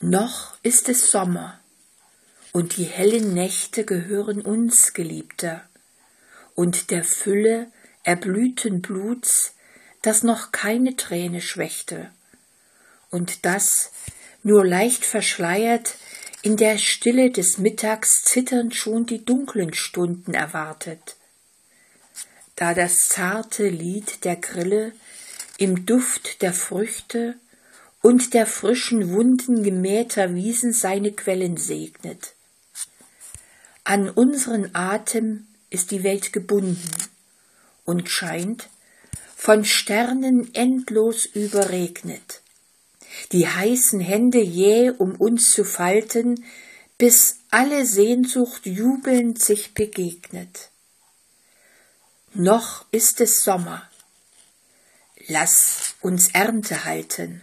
Noch ist es Sommer, und die hellen Nächte gehören uns, Geliebter, und der Fülle erblühten Bluts, das noch keine Träne schwächte, und das, nur leicht verschleiert, in der Stille des Mittags zitternd schon die dunklen Stunden erwartet. Da das zarte Lied der Grille im Duft der Früchte und der frischen Wunden gemähter Wiesen seine Quellen segnet. An unseren Atem ist die Welt gebunden und scheint von Sternen endlos überregnet. Die heißen Hände jäh um uns zu falten, bis alle Sehnsucht jubelnd sich begegnet. Noch ist es Sommer. Lass uns Ernte halten